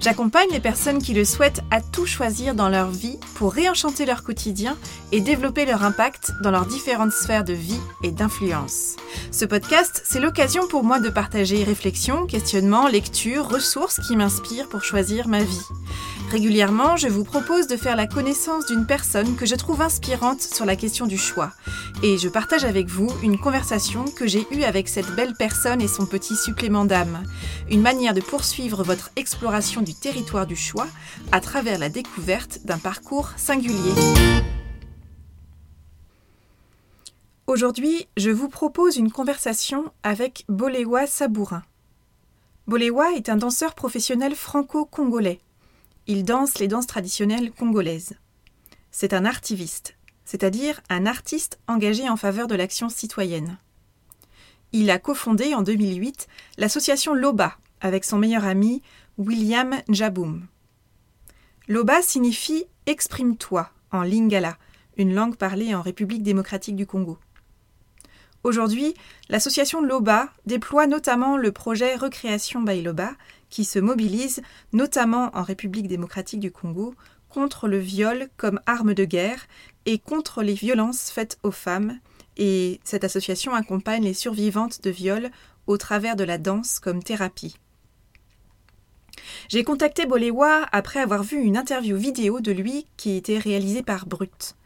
J'accompagne les personnes qui le souhaitent à tout choisir dans leur vie pour réenchanter leur quotidien et développer leur impact dans leurs différentes sphères de vie et d'influence. Ce podcast, c'est l'occasion pour moi de partager réflexions, questionnements, lectures, ressources qui m'inspirent pour choisir ma vie. Régulièrement, je vous propose de faire la connaissance d'une personne que je trouve inspirante sur la question du choix. Et je partage avec vous une conversation que j'ai eue avec cette belle personne et son petit supplément d'âme. Une manière de poursuivre votre exploration du territoire du choix à travers la découverte d'un parcours singulier. Aujourd'hui, je vous propose une conversation avec Bolewa Sabourin. Bolewa est un danseur professionnel franco-congolais. Il danse les danses traditionnelles congolaises. C'est un artiviste, c'est-à-dire un artiste engagé en faveur de l'action citoyenne. Il a cofondé en 2008 l'association Loba avec son meilleur ami William Njaboum. Loba signifie Exprime-toi en lingala, une langue parlée en République démocratique du Congo. Aujourd'hui, l'association Loba déploie notamment le projet Recréation by Loba, qui se mobilise, notamment en République démocratique du Congo, contre le viol comme arme de guerre et contre les violences faites aux femmes. Et cette association accompagne les survivantes de viol au travers de la danse comme thérapie. J'ai contacté Bolewa après avoir vu une interview vidéo de lui qui était réalisée par Brut.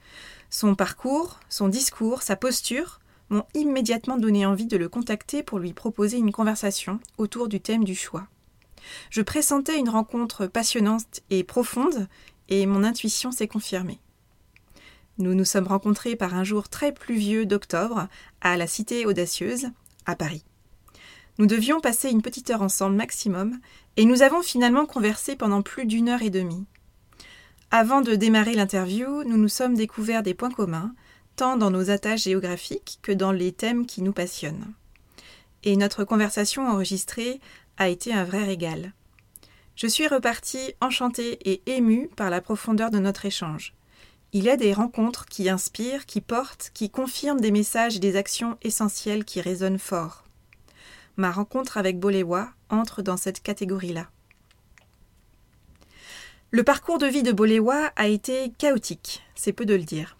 Son parcours, son discours, sa posture m'ont immédiatement donné envie de le contacter pour lui proposer une conversation autour du thème du choix. Je pressentais une rencontre passionnante et profonde, et mon intuition s'est confirmée. Nous nous sommes rencontrés par un jour très pluvieux d'octobre à la Cité Audacieuse, à Paris. Nous devions passer une petite heure ensemble maximum, et nous avons finalement conversé pendant plus d'une heure et demie. Avant de démarrer l'interview, nous nous sommes découverts des points communs, tant dans nos attaches géographiques que dans les thèmes qui nous passionnent. Et notre conversation enregistrée a été un vrai régal. Je suis repartie enchantée et émue par la profondeur de notre échange. Il y a des rencontres qui inspirent, qui portent, qui confirment des messages et des actions essentielles qui résonnent fort. Ma rencontre avec Bolewa entre dans cette catégorie-là. Le parcours de vie de Bolewa a été chaotique, c'est peu de le dire.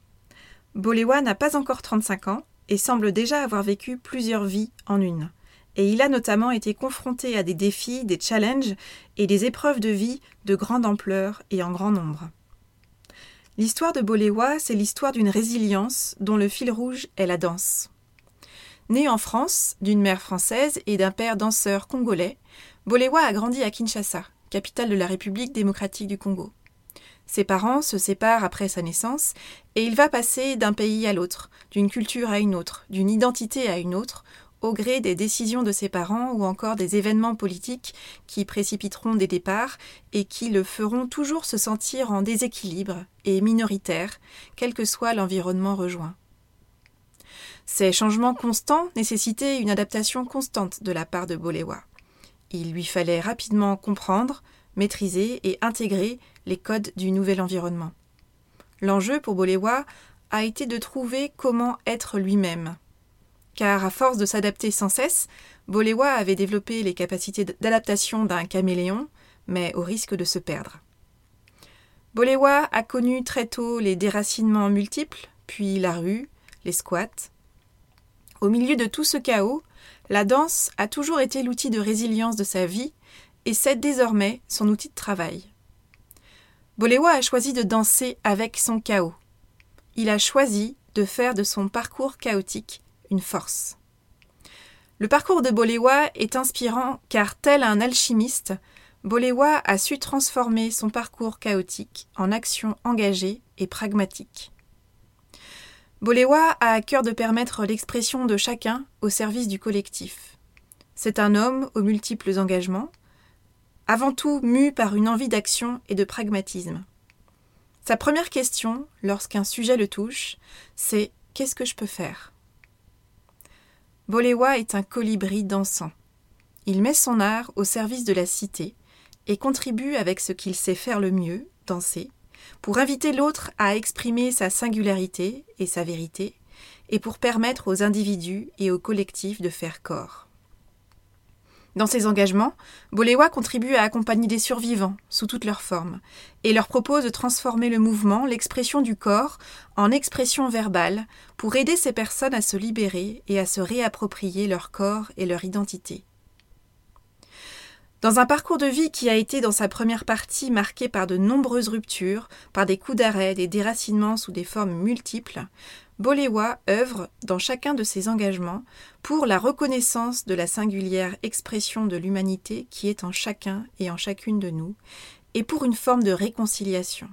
Bolewa n'a pas encore 35 ans et semble déjà avoir vécu plusieurs vies en une et il a notamment été confronté à des défis, des challenges et des épreuves de vie de grande ampleur et en grand nombre. L'histoire de Bolewa, c'est l'histoire d'une résilience dont le fil rouge est la danse. Né en France, d'une mère française et d'un père danseur congolais, Bolewa a grandi à Kinshasa, capitale de la République démocratique du Congo. Ses parents se séparent après sa naissance et il va passer d'un pays à l'autre, d'une culture à une autre, d'une identité à une autre, au gré des décisions de ses parents ou encore des événements politiques qui précipiteront des départs et qui le feront toujours se sentir en déséquilibre et minoritaire, quel que soit l'environnement rejoint. Ces changements constants nécessitaient une adaptation constante de la part de Bolewa. Il lui fallait rapidement comprendre, maîtriser et intégrer les codes du nouvel environnement. L'enjeu pour Bolewa a été de trouver comment être lui-même, car à force de s'adapter sans cesse, Bolewa avait développé les capacités d'adaptation d'un caméléon, mais au risque de se perdre. Bolewa a connu très tôt les déracinements multiples, puis la rue, les squats. Au milieu de tout ce chaos, la danse a toujours été l'outil de résilience de sa vie et c'est désormais son outil de travail. Bolewa a choisi de danser avec son chaos. Il a choisi de faire de son parcours chaotique une force. Le parcours de Bolewa est inspirant car, tel un alchimiste, Bolewa a su transformer son parcours chaotique en action engagée et pragmatique. Bolewa a à cœur de permettre l'expression de chacun au service du collectif. C'est un homme aux multiples engagements, avant tout mu par une envie d'action et de pragmatisme. Sa première question, lorsqu'un sujet le touche, c'est qu'est-ce que je peux faire? Bolewa est un colibri dansant. Il met son art au service de la cité et contribue avec ce qu'il sait faire le mieux, danser, pour inviter l'autre à exprimer sa singularité et sa vérité, et pour permettre aux individus et aux collectifs de faire corps. Dans ses engagements, Bolewa contribue à accompagner des survivants sous toutes leurs formes et leur propose de transformer le mouvement, l'expression du corps, en expression verbale pour aider ces personnes à se libérer et à se réapproprier leur corps et leur identité. Dans un parcours de vie qui a été dans sa première partie marqué par de nombreuses ruptures, par des coups d'arrêt, des déracinements sous des formes multiples, Bolewa œuvre, dans chacun de ses engagements, pour la reconnaissance de la singulière expression de l'humanité qui est en chacun et en chacune de nous, et pour une forme de réconciliation.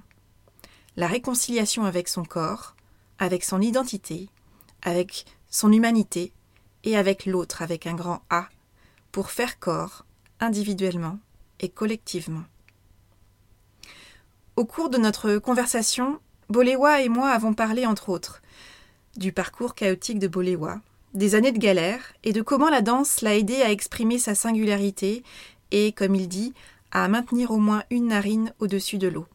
La réconciliation avec son corps, avec son identité, avec son humanité, et avec l'autre avec un grand A, pour faire corps, individuellement et collectivement. Au cours de notre conversation, Bolewa et moi avons parlé, entre autres, du parcours chaotique de Bolewa, des années de galère et de comment la danse l'a aidé à exprimer sa singularité et, comme il dit, à maintenir au moins une narine au-dessus de l'eau.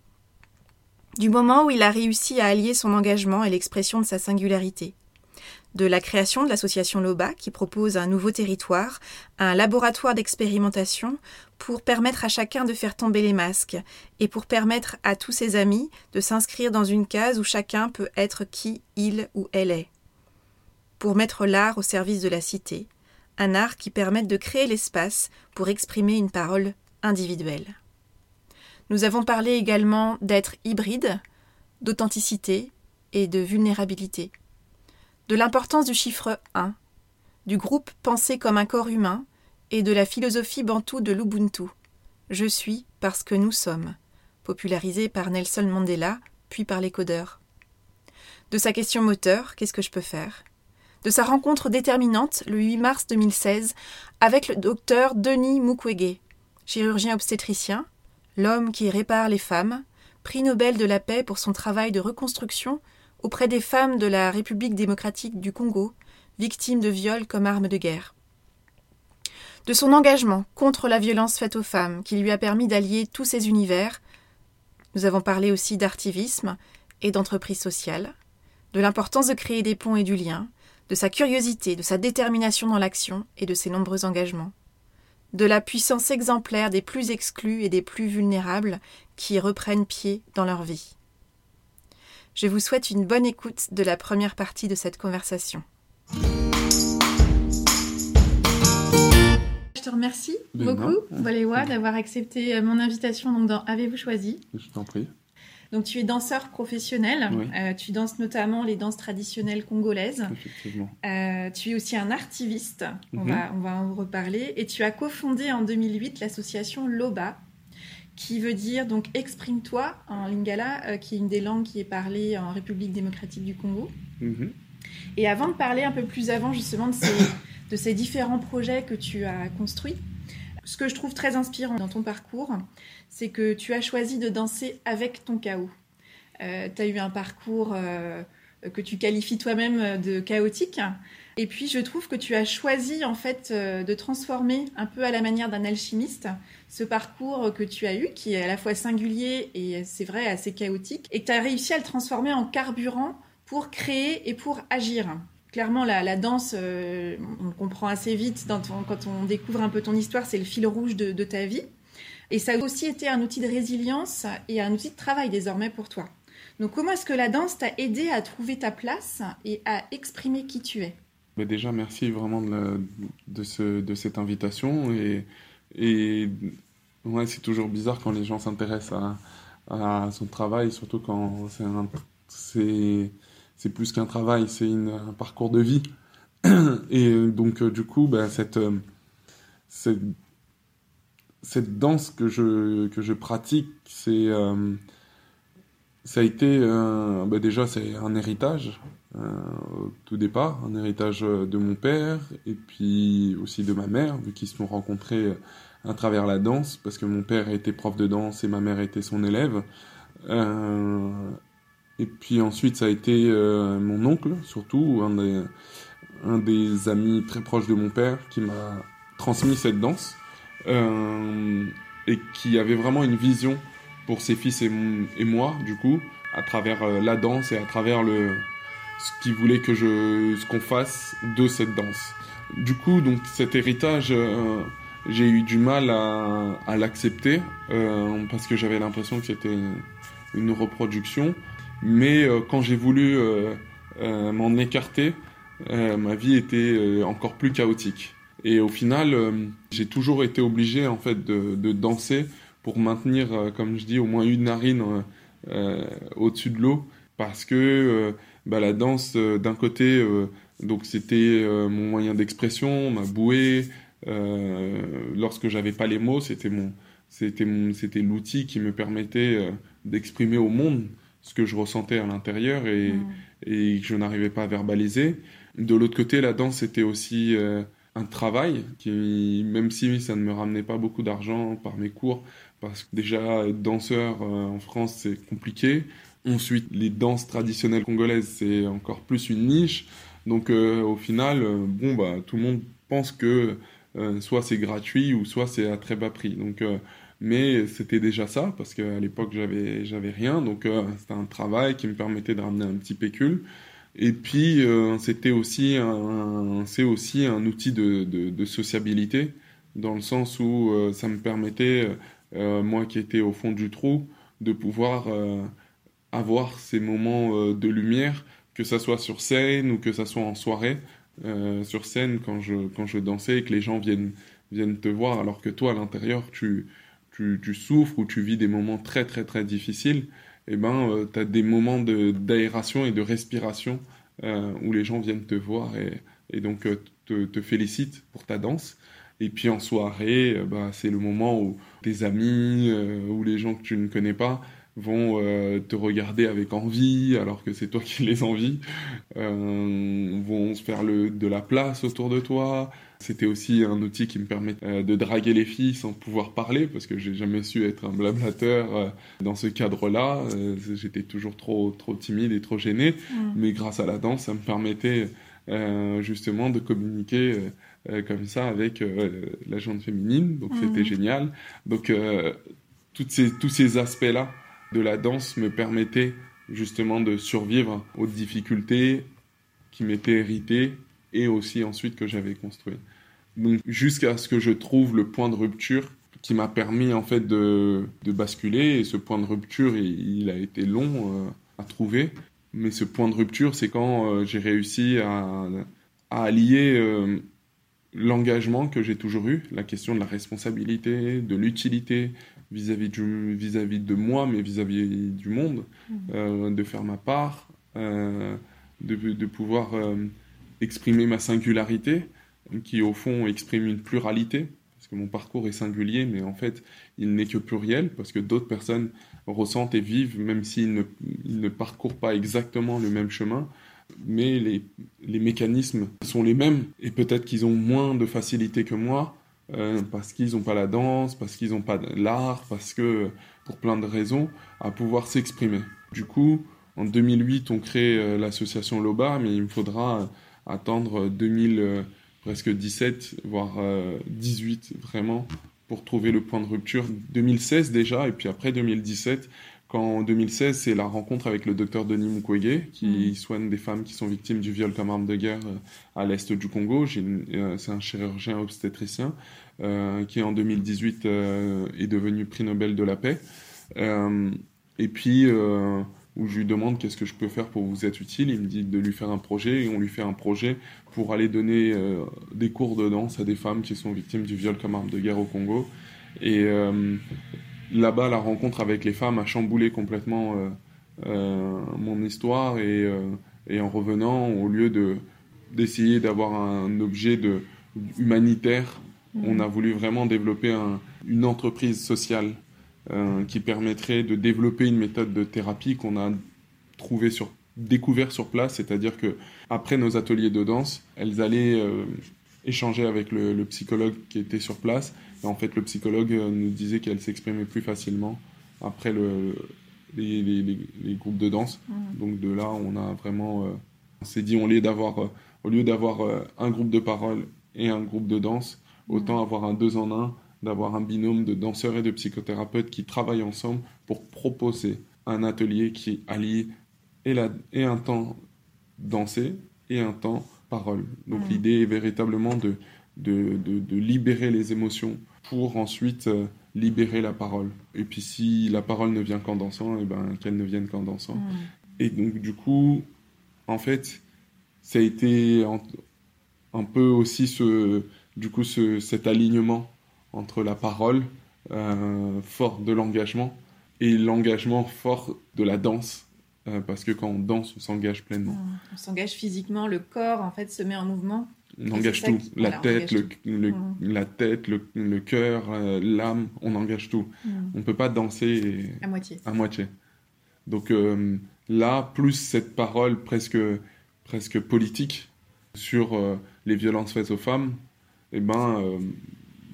Du moment où il a réussi à allier son engagement et l'expression de sa singularité, de la création de l'association LOBA qui propose un nouveau territoire, un laboratoire d'expérimentation pour permettre à chacun de faire tomber les masques et pour permettre à tous ses amis de s'inscrire dans une case où chacun peut être qui il ou elle est. Pour mettre l'art au service de la cité, un art qui permette de créer l'espace pour exprimer une parole individuelle. Nous avons parlé également d'être hybride, d'authenticité et de vulnérabilité de l'importance du chiffre 1, du groupe pensé comme un corps humain et de la philosophie bantoue de l'Ubuntu. Je suis parce que nous sommes, popularisé par Nelson Mandela, puis par les codeurs. De sa question moteur, qu'est-ce que je peux faire? De sa rencontre déterminante, le 8 mars 2016, avec le docteur Denis Mukwege, chirurgien obstétricien, l'homme qui répare les femmes, prix Nobel de la paix pour son travail de reconstruction auprès des femmes de la République démocratique du Congo, victimes de viols comme arme de guerre. De son engagement contre la violence faite aux femmes, qui lui a permis d'allier tous ces univers, nous avons parlé aussi d'artivisme et d'entreprise sociale, de l'importance de créer des ponts et du lien, de sa curiosité, de sa détermination dans l'action et de ses nombreux engagements, de la puissance exemplaire des plus exclus et des plus vulnérables qui reprennent pied dans leur vie. Je vous souhaite une bonne écoute de la première partie de cette conversation. Je te remercie beaucoup, Boléwa, d'avoir accepté euh, mon invitation donc, dans Avez-vous choisi? Je t'en prie. Donc tu es danseur professionnel, euh, tu danses notamment les danses traditionnelles congolaises. Effectivement. Euh, tu es aussi un artiviste, on, mhm. va, on va en reparler, et tu as cofondé en 2008 l'association LOBA, qui veut dire donc exprime-toi en lingala, euh, qui est une des langues qui est parlée en République démocratique du Congo. Mhm. Et avant de parler un peu plus avant justement de ces, de ces différents projets que tu as construits, ce que je trouve très inspirant dans ton parcours, c'est que tu as choisi de danser avec ton chaos. Euh, tu as eu un parcours euh, que tu qualifies toi-même de chaotique. Et puis je trouve que tu as choisi en fait de transformer un peu à la manière d'un alchimiste ce parcours que tu as eu, qui est à la fois singulier et c'est vrai assez chaotique, et que tu as réussi à le transformer en carburant pour créer et pour agir. Clairement, la, danse, euh, on comprend assez vite quand on découvre un peu ton histoire, c'est le fil rouge de, de ta vie. Et ça a aussi été un outil de résilience et un outil de travail désormais pour toi. Donc comment est-ce que la danse t'a aidé à trouver ta place et à exprimer qui tu es? Mais Déjà, merci vraiment de, ce, de cette invitation. Et ouais, c'est toujours bizarre quand les gens s'intéressent à, à, son travail, surtout quand c'est plus qu'un travail, c'est un parcours de vie. Et donc, euh, du coup, bah, cette, euh, cette, cette, danse que je, que je pratique, c'est, euh, ça a été, bah, déjà, c'est un héritage, au tout départ, un héritage de mon père, et puis aussi de ma mère, vu qu'ils se sont rencontrés à travers la danse, parce que mon père était prof de danse et ma mère était son élève. Euh, Et puis ensuite, ça a été mon oncle, surtout, un des, un des amis très proches de mon père, qui m'a transmis cette danse et qui avait vraiment une vision pour ses fils et, moi, du coup, à travers la danse et à travers le, ce qu'il voulait que je, ce qu'on fasse de cette danse. Du coup, donc cet héritage, euh, j'ai eu du mal à, l'accepter euh, parce que j'avais l'impression que c'était une reproduction. Mais euh, quand j'ai voulu m'en écarter, ma vie était encore plus chaotique. Et au final, j'ai toujours été obligé en fait de danser pour maintenir, comme je dis, au moins une narine au-dessus de l'eau, parce que bah, la danse, euh, d'un côté, euh, donc c'était euh, mon moyen d'expression, ma bouée. lorsque j'avais pas les mots, c'était mon, c'était c'était l'outil qui me permettait d'exprimer au monde ce que je ressentais à l'intérieur et, mm. et que je n'arrivais pas à verbaliser. De l'autre côté, la danse était aussi un travail qui, même si ça ne me ramenait pas beaucoup d'argent par mes cours, parce que déjà être danseur en France c'est compliqué. Ensuite, les danses traditionnelles congolaises, c'est encore plus une niche. Donc, euh, au final, euh, bon, bah, tout le monde pense que euh, soit c'est gratuit ou soit c'est à très bas prix. Donc, mais c'était déjà ça parce qu'à l'époque, j'avais, j'avais rien. Donc, c'était un travail qui me permettait de ramener un petit pécule. Et puis, c'était aussi un, c'est aussi un outil de, de, sociabilité dans le sens où ça me permettait, moi qui étais au fond du trou, de pouvoir avoir ces moments euh, de lumière, que ça soit sur scène ou que ça soit en soirée. Euh, sur scène, quand je, quand je dansais et que les gens viennent, viennent te voir, alors que toi, à l'intérieur, tu, tu, tu, souffres ou tu vis des moments très, très, très difficiles, et eh ben, euh, tu as des moments d'aération et de respiration où les gens viennent te voir et, et donc te, te félicitent pour ta danse. Et puis en soirée, bah, c'est le moment où tes amis ou les gens que tu ne connais pas vont euh, te regarder avec envie alors que c'est toi qui les envies, euh, vont se faire le, de la place autour de toi. C'était aussi un outil qui me permet euh, de draguer les filles sans pouvoir parler parce que j'ai jamais su être un blablateur euh, dans ce cadre-là. J'étais toujours trop trop timide et trop gêné, mm. mais grâce à la danse, ça me permettait justement de communiquer comme ça avec la gente féminine. Donc c'était mm. génial. Donc toutes ces, tous ces aspects-là de la danse me permettait justement de survivre aux difficultés qui m'étaient héritées et aussi ensuite que j'avais construit. Donc jusqu'à ce que je trouve le point de rupture qui m'a permis en fait de, basculer et ce point de rupture il, a été long euh, à trouver mais ce point de rupture c'est quand euh, j'ai réussi à, allier euh, l'engagement que j'ai toujours eu, la question de la responsabilité, de l'utilité, vis-à-vis vis-à-vis de moi, mais vis-à-vis du monde, mmh. euh, de faire ma part, euh, de, de, pouvoir euh, exprimer ma singularité, qui au fond exprime une pluralité, parce que mon parcours est singulier, mais en fait, il n'est que pluriel, parce que d'autres personnes ressentent et vivent, même s'ils ne, ils ne parcourent pas exactement le même chemin, mais les, les mécanismes sont les mêmes, et peut-être qu'ils ont moins de facilité que moi, euh, parce qu'ils n'ont pas la danse, parce qu'ils n'ont pas l'art, parce que, pour plein de raisons, à pouvoir s'exprimer. Du coup, en 2008, on crée euh, l'association LOBA, mais il me faudra euh, attendre 2000, presque 17, voire 18 vraiment, pour trouver le point de rupture. 2016 déjà, et puis après 2017, quand en 2016, c'est la rencontre avec le docteur Denis Mukwege, qui mm. soigne des femmes qui sont victimes du viol comme arme de guerre euh, à l'est du Congo. Euh, c'est un chirurgien obstétricien euh, qui, en 2018, est devenu prix Nobel de la paix. et puis, où je lui demande qu'est-ce que je peux faire pour vous être utile, il me dit de lui faire un projet, et on lui fait un projet pour aller donner des cours de danse à des femmes qui sont victimes du viol comme arme de guerre au Congo. Et là-bas, la rencontre avec les femmes a chamboulé complètement euh, euh, mon histoire et, euh, et, en revenant, au lieu de d'essayer d'avoir un objet de, humanitaire, mmh. on a voulu vraiment développer une entreprise sociale qui permettrait de développer une méthode de thérapie qu'on a trouvé sur découvert sur place, c'est-à-dire que après nos ateliers de danse, elles allaient échanger avec le, psychologue qui était sur place. Et en fait, le psychologue euh, nous disait qu'elle s'exprimait plus facilement après le, les, les, les, groupes de danse. Mm. Donc de là, on a vraiment, euh, on s'est dit, au lieu d'avoir, euh, au lieu d'avoir euh, un groupe de parole et un groupe de danse, autant avoir un deux en un, d'avoir un binôme de danseurs et de psychothérapeutes qui travaillent ensemble pour proposer un atelier qui allie et, la, et un temps dansé et un temps parole. Donc Mm. l'idée est véritablement de, de, de, de libérer les émotions pour ensuite euh, libérer la parole. Et puis si la parole ne vient qu'en dansant, et ben qu'elle ne vienne qu'en dansant. Mm. Et donc du coup, en fait, ça a été un, un peu aussi ce, du coup, ce, cet alignement entre la parole euh, fort de l'engagement et l'engagement fort de la danse. Euh, parce que quand on danse, on s'engage pleinement. Mm. On s'engage physiquement, le corps en fait se met en mouvement. On engage tout. qui- La voilà, on tête, engage le, le- Mm. la tête, le, le cœur, euh, l'âme, on engage tout. Mm. On peut pas danser et- À moitié. à moitié. Donc euh, là, plus cette parole presque, presque politique sur les violences faites aux femmes, eh ben,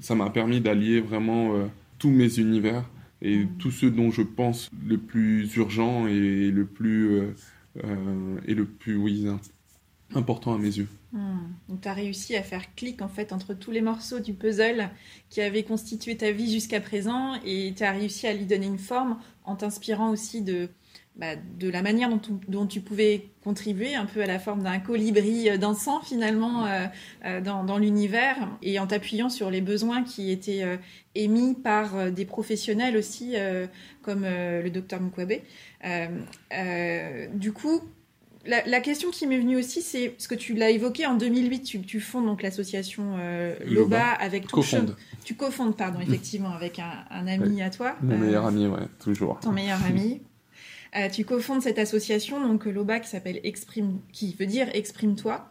ça m'a permis d'allier vraiment tous mes univers et Mhm. tout ce dont je pense le plus urgent et le plus, euh, euh, et le plus oui, important à mes yeux. Hmm. Donc tu as réussi à faire clic en fait entre tous les morceaux du puzzle qui avaient constitué ta vie jusqu'à présent et tu as réussi à lui donner une forme en t'inspirant aussi de, bah, de la manière dont, tu- dont tu pouvais contribuer un peu à la forme d'un colibri euh, dansant finalement euh, euh, dans, dans l'univers et en t'appuyant sur les besoins qui étaient euh, émis par des professionnels aussi euh, comme le docteur Mukwabe. Du coup, la, la question qui m'est venue aussi, c'est parce que tu l'as évoqué en 2008, tu, tu fondes donc l'association euh, Loba, Loba. avec Cofonde. chemin- Tu cofondes, pardon, effectivement, avec un, un ami à toi. Mon euh, meilleur ami, ouais, toujours. Ton meilleur ami. Euh, tu cofondes cette association, donc Loba, qui s'appelle Exprime, qui veut dire Exprime-toi.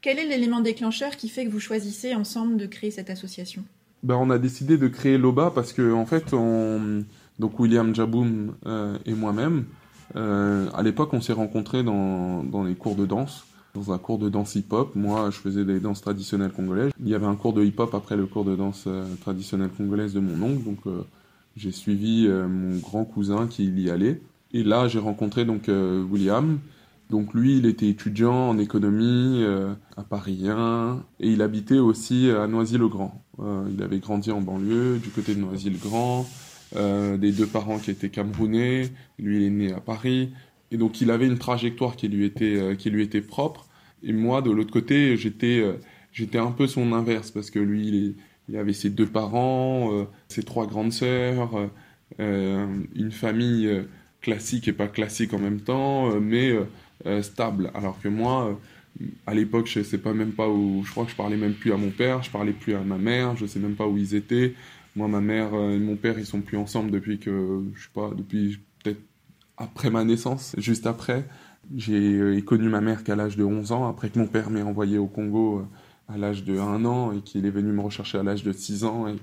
Quel est l'élément déclencheur qui fait que vous choisissez ensemble de créer cette association? Ben, on a décidé de créer Loba parce que en fait, on... donc William Jaboum euh, et moi-même, euh, à l'époque, on s'est rencontrés dans, dans les cours de danse, dans un cours de danse hip-hop. Moi, je faisais des danses traditionnelles congolaises. Il y avait un cours de hip-hop après le cours de danse euh, traditionnelle congolaise de mon oncle, donc euh, j'ai suivi euh, mon grand cousin qui y allait. Et là, j'ai rencontré donc euh, William. Donc lui, il était étudiant en économie euh, à Paris 1 et il habitait aussi à Noisy-le-Grand. Euh, il avait grandi en banlieue, du côté de Noisy-le-Grand, euh, des deux parents qui étaient camerounais. Lui, il est né à Paris et donc il avait une trajectoire qui lui était qui lui était propre. Et moi, de l'autre côté, j'étais j'étais un peu son inverse parce que lui, il, il avait ses deux parents, ses trois grandes sœurs, une famille classique et pas classique en même temps, euh, mais euh, euh, stable. Alors que moi, à l'époque, je sais pas même pas où. Je crois que je parlais même plus à mon père, je parlais plus à ma mère, je sais même pas où ils étaient. Moi, ma mère et mon père, ils sont plus ensemble depuis que, je sais pas, depuis peut-être après ma naissance, juste après. J'ai connu ma mère qu'à l'âge de 11 ans, après que mon père m'ait envoyé au Congo à l'âge de 1 an et qu'il est venu me rechercher à l'âge de 6 ans et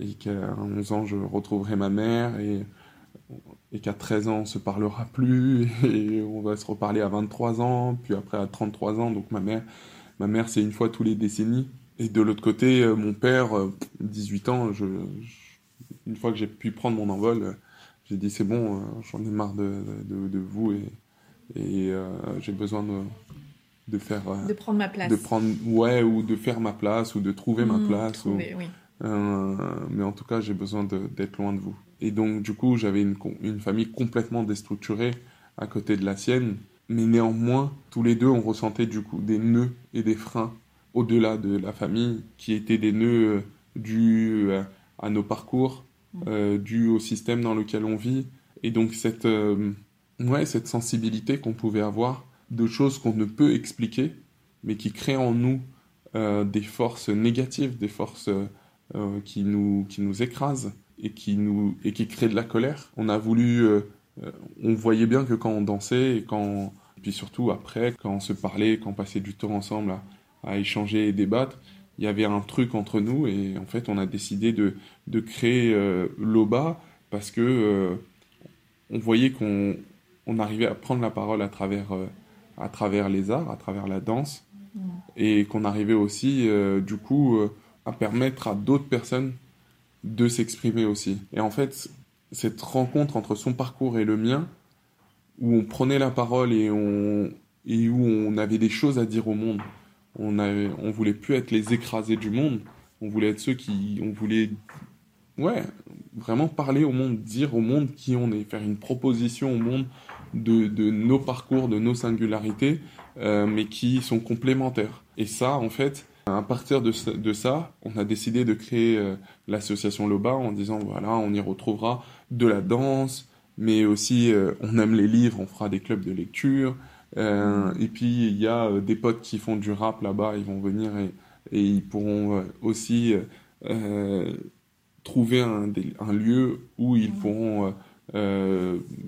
et qu'à 11 ans je retrouverai ma mère et et qu'à 13 ans on se parlera plus et on va se reparler à 23 ans puis après à 33 ans donc ma mère ma mère c'est une fois tous les décennies et de l'autre côté euh, mon père euh, 18 ans je, je- une fois que j'ai pu prendre mon envol euh, j'ai dit c'est bon euh, j'en ai marre de, de, de vous et, et euh, j'ai besoin de, de faire euh, De prendre ma place. de prendre ouais ou de faire ma place ou de trouver ma Hmm, place ou- oui. euh, mais en tout cas, j'ai besoin d'être loin de vous. Et donc, du coup, j'avais une, famille complètement déstructurée à côté de la sienne. Mais néanmoins, tous les deux, on ressentait du coup des nœuds et des freins au-delà de la famille, qui étaient des nœuds euh, dus euh, à nos parcours, euh, dus au système dans lequel on vit. Et donc, cette, euh, ouais, cette sensibilité qu'on pouvait avoir de choses qu'on ne peut expliquer, mais qui créent en nous euh, des forces négatives, des forces qui, nous, qui nous écrasent et qui, nous, et qui créent de la colère. On a voulu. euh, euh, on voyait bien que quand on dansait et quand. Puis surtout après, quand on se parlait, quand on passait du temps ensemble à, à échanger et débattre, il y avait un truc entre nous et en fait on a décidé de, de créer euh, l'OBA parce que euh, on voyait qu'on on arrivait à prendre la parole à travers, à travers les arts, à travers la danse et qu'on arrivait aussi du coup à permettre à d'autres personnes de s'exprimer aussi. Et en fait, cette rencontre entre son parcours et le mien, où on prenait la parole et, on, et où on avait des choses à dire au monde. On, avait, on voulait plus être les écrasés du monde, on voulait être ceux qui. On voulait. Ouais, vraiment parler au monde, dire au monde qui on est, faire une proposition au monde de, de nos parcours, de nos singularités, euh, mais qui sont complémentaires. Et ça, en fait, à partir de, ça, on a décidé de créer euh, l'association Loba en disant voilà, on y retrouvera de la danse, mais aussi euh, on aime les livres, on fera des clubs de lecture. Euh, et puis il y a euh, des potes qui font du rap là-bas, ils vont venir et, et ils pourront aussi trouver un, un, lieu où ils pourront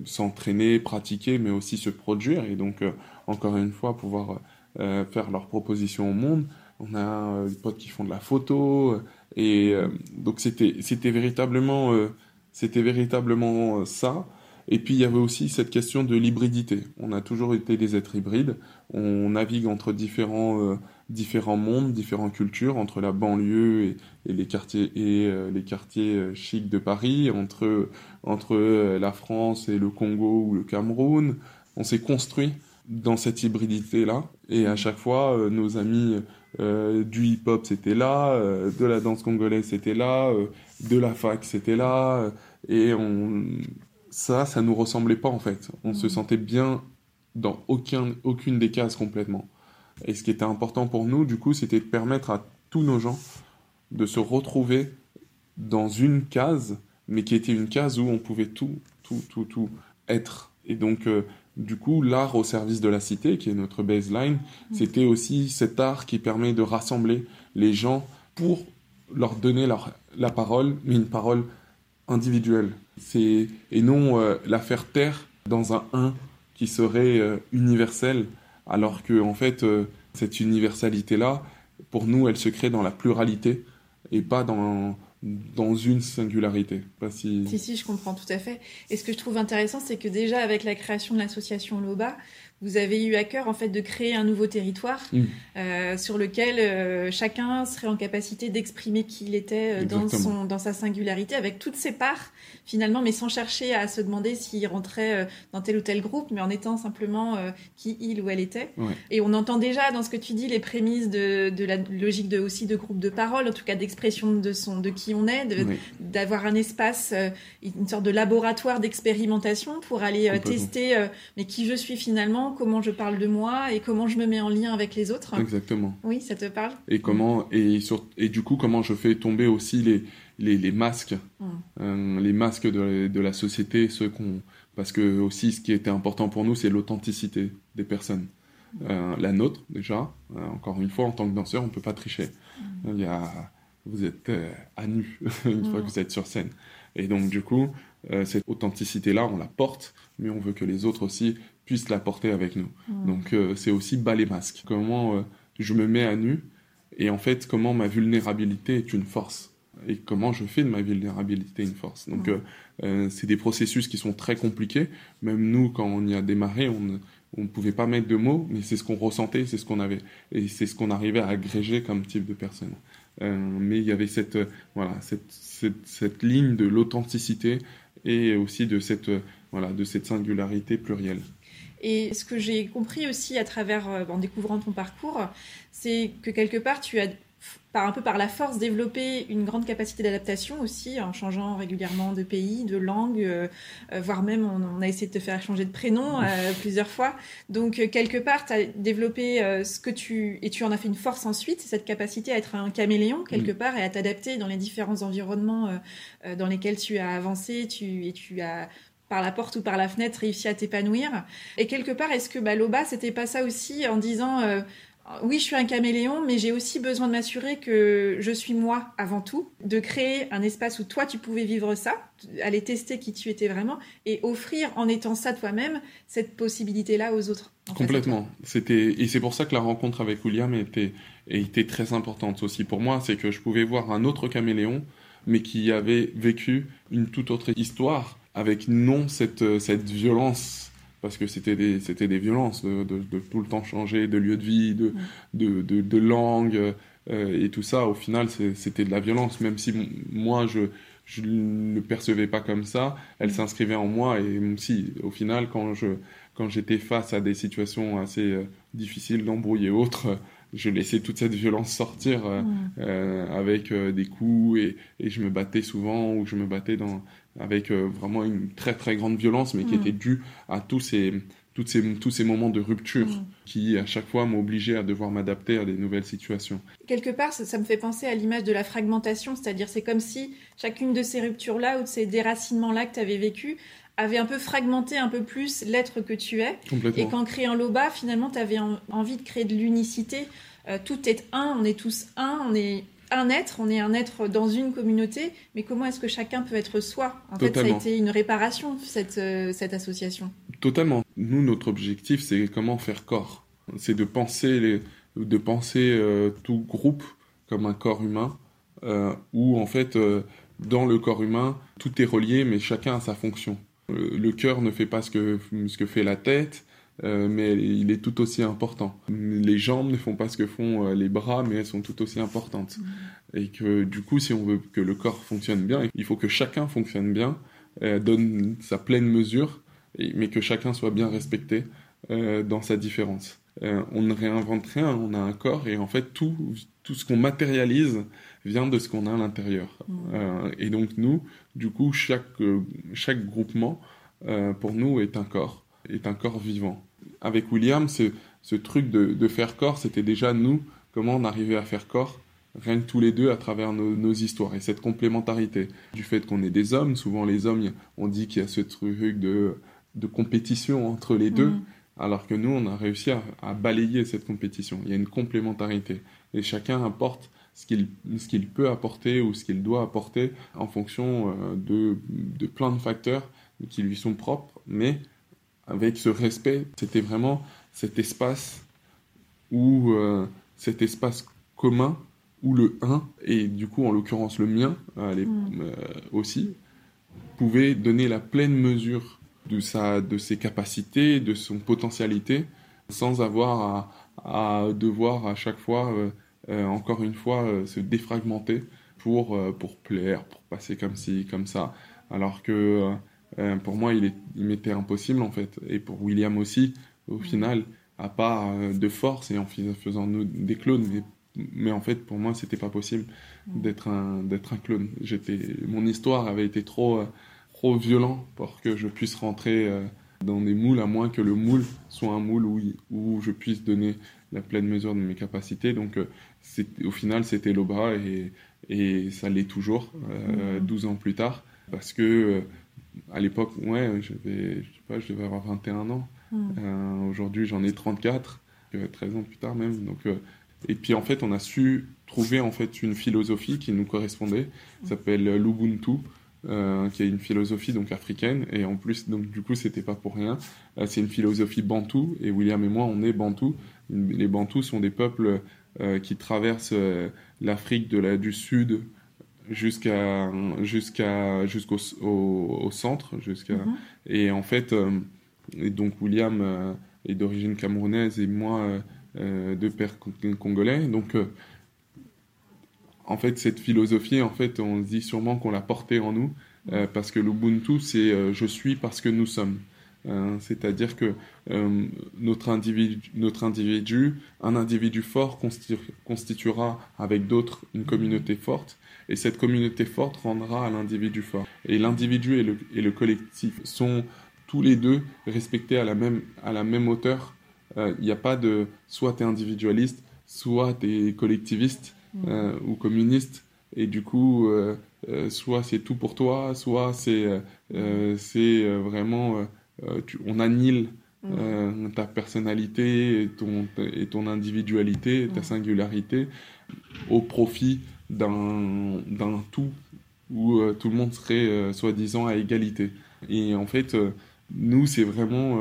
s'entraîner, pratiquer, mais aussi se produire. Et donc, encore une fois, pouvoir faire leurs propositions au monde. On a des potes qui font de la photo. Et donc, c'était véritablement, c'était véritablement ça. Et puis il y avait aussi cette question de l'hybridité. On a toujours été des êtres hybrides. On navigue entre différents, euh, différents mondes, différentes cultures, entre la banlieue et, et les quartiers, et, euh, les quartiers euh, chics de Paris, entre, entre la France et le Congo ou le Cameroun. On s'est construit dans cette hybridité-là. Et à chaque fois, nos amis du hip-hop, c'était là, de la danse congolaise, c'était là, de la fac, c'était là. et on, ça, ça nous ressemblait pas en fait. On se sentait bien dans aucun, aucune des cases complètement. Et ce qui était important pour nous, du coup, c'était de permettre à tous nos gens de se retrouver dans une case, mais qui était une case où on pouvait tout, tout, tout, tout être. Et donc, euh, du coup, l'art au service de la cité, qui est notre baseline, mm. c'était aussi cet art qui permet de rassembler les gens pour leur donner leur, la parole, mais une parole individuelle. C'est et non euh, la faire taire dans un 1 qui serait euh, universel, alors que en fait euh, cette universalité là, pour nous, elle se crée dans la pluralité et pas dans dans une singularité. Pas si... si, si, je comprends tout à fait. Et ce que je trouve intéressant, c'est que déjà avec la création de l'association LOBA, vous avez eu à cœur en fait de créer un nouveau territoire mm. euh, sur lequel euh, chacun serait en capacité d'exprimer qui il était euh, dans, son, dans sa singularité, avec toutes ses parts finalement, mais sans chercher à se demander s'il rentrait dans tel ou tel groupe, mais en étant simplement qui il ou elle était. Et on entend déjà dans ce que tu dis les prémices de, de la logique de, aussi de groupe de parole, en tout cas d'expression de, son, de qui on est, d'avoir un espace, une sorte de laboratoire d'expérimentation pour aller tester mais qui je suis finalement comment je parle de moi et comment je me mets en lien avec les autres. Exactement. Oui, ça te parle? Et comment et, sur, et du coup comment je fais tomber aussi les, les, les masques, mm. euh, les masques de, de, la société, ceux qu'on parce que aussi ce qui était important pour nous c'est l'authenticité des personnes. Euh, la nôtre déjà. Euh, encore une fois en tant que danseur on peut pas tricher. Mm. Il y a vous êtes à nu une fois que vous êtes sur scène. Et donc du coup cette authenticité là on la porte mais on veut que les autres aussi puissent la porter avec nous. Donc euh, c'est aussi bas les masques. Comment euh, je me mets à nu et en fait comment ma vulnérabilité est une force et comment je fais de ma vulnérabilité une force. Donc euh, c'est des processus qui sont très compliqués. Même nous, quand on y a démarré, on ne pouvait pas mettre de mots, mais c'est ce qu'on ressentait, c'est ce qu'on avait, et c'est ce qu'on arrivait à agréger comme type de personne. mais il y avait cette, voilà, cette, cette, cette ligne de l'authenticité et aussi de cette, voilà, de cette singularité plurielle. Et ce que j'ai compris aussi à travers, euh, en découvrant ton parcours, c'est que quelque part, tu as par un peu par la force développé une grande capacité d'adaptation aussi en changeant régulièrement de pays, de langue, euh, euh, voire même on, a essayé de te faire changer de prénom plusieurs fois. Donc quelque part, tu as développé ce que tu et tu en as fait une force ensuite, cette capacité à être un caméléon quelque part et à t'adapter dans les différents environnements dans lesquels tu as avancé, tu et tu as par la porte ou par la fenêtre réussi à t'épanouir. Et quelque part, est-ce que bah, Loba, c'était pas ça aussi en disant euh, oui, je suis un caméléon, mais j'ai aussi besoin de m'assurer que je suis moi avant tout, de créer un espace où toi tu pouvais vivre ça, aller tester qui tu étais vraiment et offrir en étant ça toi-même cette possibilité-là aux autres. Complètement. C'était et c'est pour ça que la rencontre avec William était était très importante aussi pour moi, c'est que je pouvais voir un autre caméléon, mais qui avait vécu une toute autre histoire avec non cette, euh, cette violence parce que c'était des, c'était des violences de, de, tout le temps changer de lieu de vie, de, de, de, langue euh, et tout ça. Au final, c'était de la violence, même si moi, je, je ne le percevais pas comme ça, elle s'inscrivait en moi et si, au final, quand je quand j'étais face à des situations assez euh, difficiles d'embrouille et autres, je laissais toute cette violence sortir euh, mm. avec des coups et, et, je me battais souvent ou je me battais dans, avec vraiment une très très grande violence mais qui mm. était due à tous ces, toutes ces, tous ces moments de rupture mm. qui, à chaque fois, m'ont obligé à devoir m'adapter à des nouvelles situations. Quelque part, ça, me fait penser à l'image de la fragmentation, c'est-à-dire c'est comme si chacune de ces ruptures-là ou de ces déracinements-là que tu avais vécu avait un peu fragmenté un peu plus l'être que tu es. Et qu'en créant l'OBA, finalement, tu avais envie de créer de l'unicité. Euh, tout est un, on est tous un, on est un être, on est un être dans une communauté, mais comment est-ce que chacun peut être soi? En fait, ça a été une réparation, cette, euh, cette association. Totalement. Nous, notre objectif, c'est comment faire corps. C'est de penser, les, de penser euh, tout groupe comme un corps humain, euh, où en fait, dans le corps humain, tout est relié, mais chacun a sa fonction. le cœur ne fait pas ce que, ce que fait la tête, euh, mais il est tout aussi important. Les jambes ne font pas ce que font euh, les bras, mais elles sont tout aussi importantes. Mm. Et que du coup, si on veut que le corps fonctionne bien, il faut que chacun fonctionne bien, euh, donne sa pleine mesure, mais que chacun soit bien respecté dans sa différence. on ne réinvente rien, on a un corps et en fait tout, tout ce qu'on matérialise vient de ce qu'on a à l'intérieur. Mm. et donc nous, du coup, chaque, chaque groupement, pour nous, est un corps est un corps vivant. Avec William, ce, ce truc de, faire corps, c'était déjà nous, comment on arrivait à faire corps, rien que tous les deux à travers nos, histoires. Et cette complémentarité du fait qu'on est des hommes, souvent les hommes, on dit qu'il y a ce truc de, de compétition entre les deux, mm. alors que nous, on a réussi à, balayer cette compétition. Il y a une complémentarité. Et chacun apporte ce qu'il qu'il peut apporter ou ce qu'il doit apporter en fonction euh, de, de plein de facteurs qui lui sont propres, mais avec ce respect. C'était vraiment cet espace où euh, cet espace commun où le 1, et du coup en l'occurrence le mien mm. euh, aussi, pouvait donner la pleine mesure de, sa, de ses capacités, de son potentialité, sans avoir à, devoir à chaque fois, euh, encore une fois, se défragmenter pour, pour plaire, pour passer comme ci, comme ça. Alors que euh, pour moi, il, m'était impossible en fait. Et pour William aussi, au mm. final, à part euh, de force et en faisant des clones. Mais, mais en fait, pour moi, c'était pas possible mm. d'être un, d'être un clone. J'étais, mon histoire avait été trop, euh, trop violent pour que je puisse rentrer dans des moules, à moins que le moule soit un moule où, où je puisse donner la pleine mesure de mes capacités. Donc, au final, c'était l'Obra et, et ça l'est toujours, 12 mm. ans plus tard, parce que à l'époque, ouais, je sais pas, je devais avoir 21 ans. Hmm. Euh, aujourd'hui, j'en ai 34, 13 ans plus tard même. Donc, euh, et puis en fait, on a su trouver en fait une philosophie qui nous correspondait. Ça s'appelle l'Ubuntu, euh, qui est une philosophie donc africaine. Et en plus, donc du coup, c'était pas pour rien. c'est une philosophie bantou. Et William et moi, on est bantou. Les bantous sont des peuples qui traversent l'Afrique de la, du Sud jusqu'à jusqu'à jusqu'au au, centre jusqu'à mhm. et en fait euh, et donc William euh, est d'origine camerounaise et moi euh, de père congolais donc en fait cette philosophie en fait on dit sûrement qu'on l'a portée en nous parce que l'ubuntu c'est je suis parce que nous sommes c'est-à-dire que notre, individu, notre individu, un individu fort constituera avec d'autres une communauté forte, et cette communauté forte rendra à l'individu fort. Et l'individu et le, et le, collectif sont tous les deux respectés à la même, à la même hauteur. Il euh, n'y a pas de soit tu es individualiste, soit tu es collectiviste mm. euh, ou communiste. Et du coup, euh, soit c'est tout pour toi, soit c'est c'est vraiment on annule mm. ta personnalité et ton, et ton individualité, ta mm. singularité au profit d'un tout où euh, tout le monde serait euh, soi-disant à égalité. Et en fait, euh, nous, c'est vraiment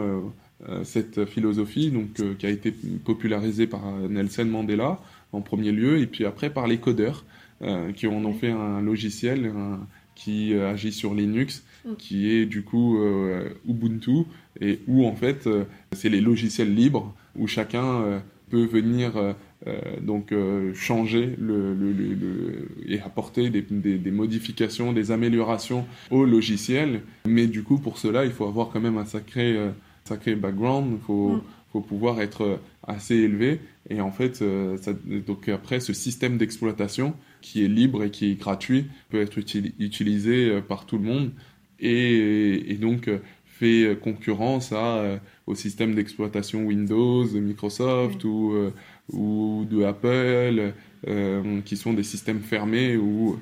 cette philosophie donc, qui a été popularisée par Nelson Mandela en premier lieu, et puis après par les codeurs qui en ont fait un logiciel qui agit sur Linux, mm. qui est du coup Ubuntu, et où en fait c'est les logiciels libres où chacun peut venir donc changer le, et apporter des, des, modifications, des améliorations au logiciel. Mais du coup, pour cela, il faut avoir quand même un sacré, sacré background. Il faut, mm. faut pouvoir être assez élevé. Et en fait, ça, donc après, ce système d'exploitation qui est libre et qui est gratuit peut être utilisé par tout le monde et, donc euh, fait euh, concurrence à, euh, au système d'exploitation Windows de Microsoft ou, ou de Apple, qui sont des systèmes fermés ou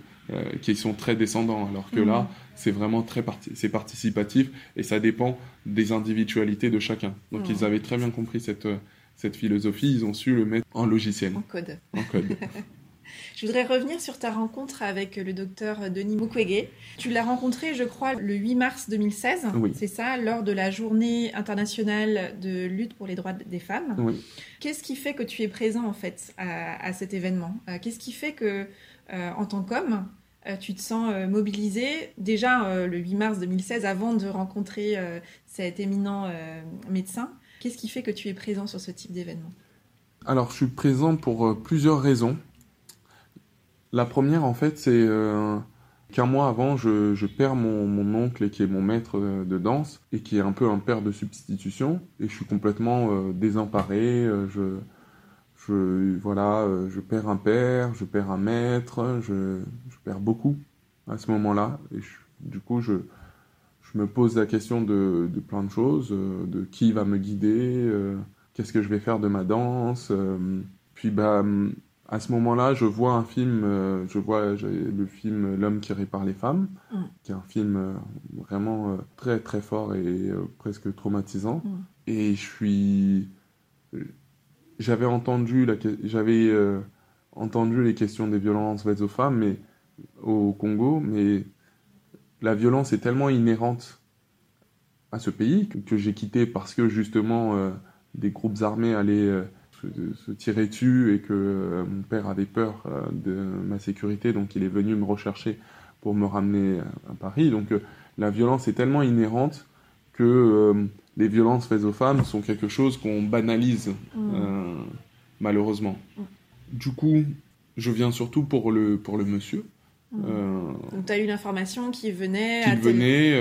qui sont très descendants. Alors que là, c'est vraiment très c'est participatif et ça dépend des individualités de chacun. Donc ils avaient très bien compris cette, cette philosophie, ils ont su le mettre en logiciel. En code. En code. Je voudrais revenir sur ta rencontre avec le docteur Denis Mukwege. Tu l'as rencontré, je crois, le 8 mars 2016. Oui. C'est ça, lors de la journée internationale de lutte pour les droits des femmes. Oui. Qu'est-ce qui fait que tu es présent, en fait, à, cet événement? Euh, Qu'est-ce qui fait que, euh, en tant qu'homme, euh, tu te sens mobilisé? Déjà le 8 mars 2016 avant de rencontrer cet éminent médecin Qu'est-ce qui fait que tu es présent sur ce type d'événement? Alors, je suis présent pour plusieurs raisons. La première, en fait, c'est euh, qu'un mois avant, je, perds mon, oncle qui est mon maître euh, de danse et qui est un peu un père de substitution. Et je suis complètement euh, désemparé. je, voilà, je perds un père, je perds un maître, je, perds beaucoup à ce moment-là. Et du coup, je, me pose la question de, de plein de choses, de qui va me guider, qu'est-ce que je vais faire de ma danse. puis, bah à ce moment-là, je vois un film, euh, je vois le film L'homme qui répare les femmes, mm. qui est un film euh, vraiment euh, très très fort et presque traumatisant. Mm. Et je suis, j'avais entendu la, j'avais entendu les questions des violences faites aux femmes, mais au Congo, mais la violence est tellement inhérente à ce pays que j'ai quitté parce que justement des groupes armés allaient se, tirer dessus et que euh, mon père avait peur euh, de ma sécurité, donc il est venu me rechercher pour me ramener à Paris. Donc euh, la violence est tellement inhérente que les violences faites aux femmes sont quelque chose qu'on banalise, mmh. malheureusement. Mmh. Du coup, je viens surtout pour le, pour le monsieur. Mmh. Donc tu as eu l'information qui venait... Qui venait,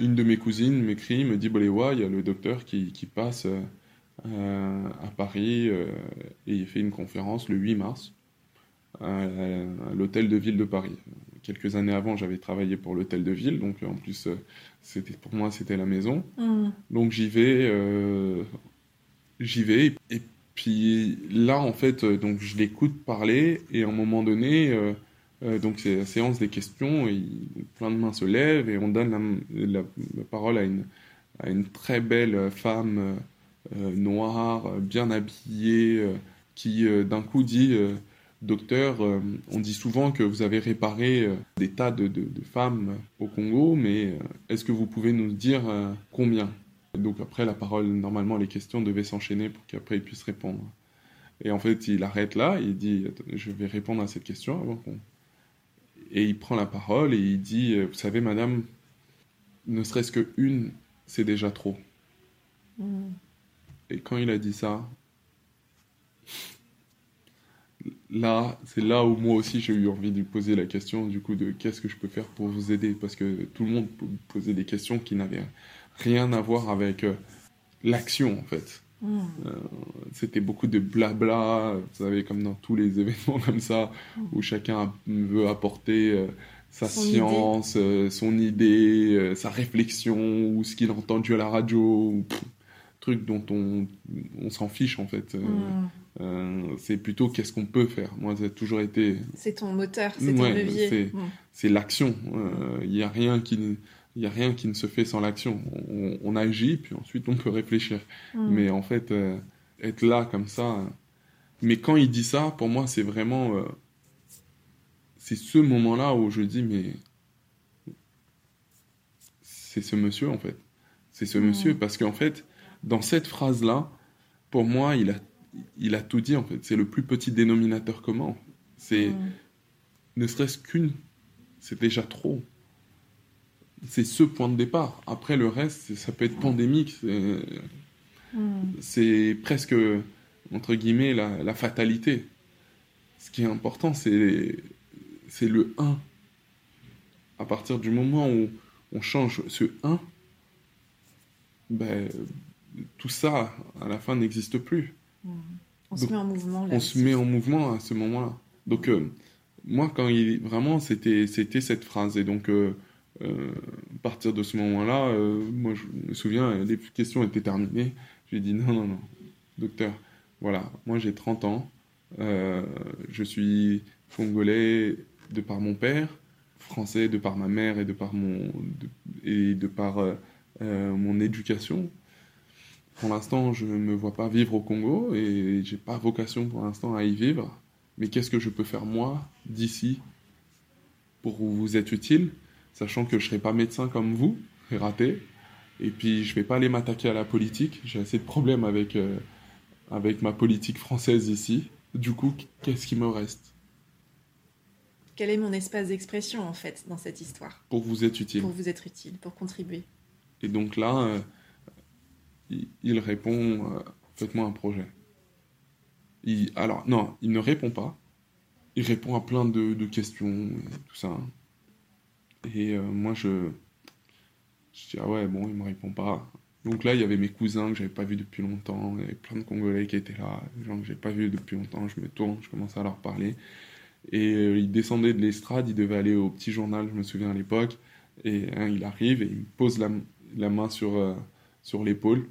une de mes cousines m'écrit, me dit, Boléwa, il y a le docteur qui, qui passe à Paris euh, et il fait une conférence le 8 mars à, l'hôtel de ville de Paris. Quelques années avant, j'avais travaillé pour l'hôtel de ville, donc en plus, euh, c'était pour moi, c'était la maison. Mm. Donc j'y vais, j'y vais, et puis là, en fait, donc je l'écoute parler, et à un moment donné, donc c'est la séance des questions, et plein de mains se lèvent, et on donne la, parole à une, à une très belle femme euh, noir, bien habillé, euh, qui euh, d'un coup dit Docteur, on dit souvent que vous avez réparé des tas de, femmes au Congo, mais est-ce que vous pouvez nous dire combien? Donc après la parole, normalement les questions devaient s'enchaîner pour qu'après il puisse répondre. Et en fait, il arrête là, il dit Je vais répondre à cette question avant qu'on. Et il prend la parole et il dit Vous savez, madame, ne serait-ce que une, c'est déjà trop. Mm. Et quand il a dit ça, là, c'est là où moi aussi j'ai eu envie de lui poser la question du coup de qu'est-ce que je peux faire pour vous aider? Parce que tout le monde posait des questions qui n'avaient rien à voir avec euh, l'action en fait. Hmm. Euh, c'était beaucoup de blabla, vous savez, comme dans tous les événements comme ça, où chacun veut apporter euh, sa science, son idée, sa réflexion, ou ce qu'il a entendu à la radio, ou, truc dont on, on s'en fiche en fait. Euh, hmm. euh, c'est plutôt qu'est-ce qu'on peut faire. Moi, ça a toujours été. C'est ton moteur, c'est ton levier. C'est hmm. l'action. Il euh, n'y a rien qui. Il a rien qui ne se fait sans l'action. On, agit, puis ensuite on peut réfléchir. Hmm. Mais en fait, être là comme ça. Mais quand il dit ça, pour moi, c'est vraiment. c'est ce moment-là où je dis, mais. C'est ce monsieur, en fait. C'est ce monsieur, parce qu'en fait, dans cette phrase-là, pour moi, il a, il a tout dit, en fait. C'est le plus petit dénominateur commun. C'est ne serait-ce qu'une, c'est déjà trop. C'est ce point de départ. Après, le reste, ça peut être pandémique. C'est presque. entre guillemets, la, la fatalité. Ce qui est important, c'est c'est le 1. À partir du moment où on change ce 1, ben, tout ça, à la fin, n'existe plus. Mmh. On se met en mouvement. Là, on se met en mouvement à ce moment-là. Donc, euh, moi, quand il. Vraiment, c'était cette phrase. Et donc, euh, euh, à partir de ce moment-là, moi, je me souviens, les questions étaient terminées. J'ai dit non, non, non, docteur, voilà, moi j'ai 30 ans. je suis congolais de par mon père, français de par ma mère et de par mon, et de par mon éducation. Pour l'instant, je ne me vois pas vivre au Congo et j'ai pas vocation pour l'instant à y vivre. Mais qu'est-ce que je peux faire moi d'ici pour vous être utile, sachant que je ne serai pas médecin comme vous, raté. Et puis je ne vais pas aller m'attaquer à la politique. J'ai assez de problèmes avec, euh, avec ma politique française ici. Du coup, qu'est-ce qui me reste? Quel est mon espace d'expression en fait dans cette histoire? Pour vous être utile. Pour vous être utile, pour contribuer. Et donc là, euh, il, répond euh, Faites-moi un projet. Il, alors, non, il ne répond pas. Il répond à plein de, questions et tout ça. Et euh, moi, je, je dis Ah ouais, bon, il me répond pas. Donc là, il y avait mes cousins que j'avais pas vus depuis longtemps. Il y avait plein de Congolais qui étaient là, des gens que j'ai pas vus depuis longtemps. Je me tourne, je commence à leur parler. Et euh, il descendait de l'estrade, il devait aller au petit journal, je me souviens à l'époque. Et hein, il arrive et il me pose la main sur, sur l'épaule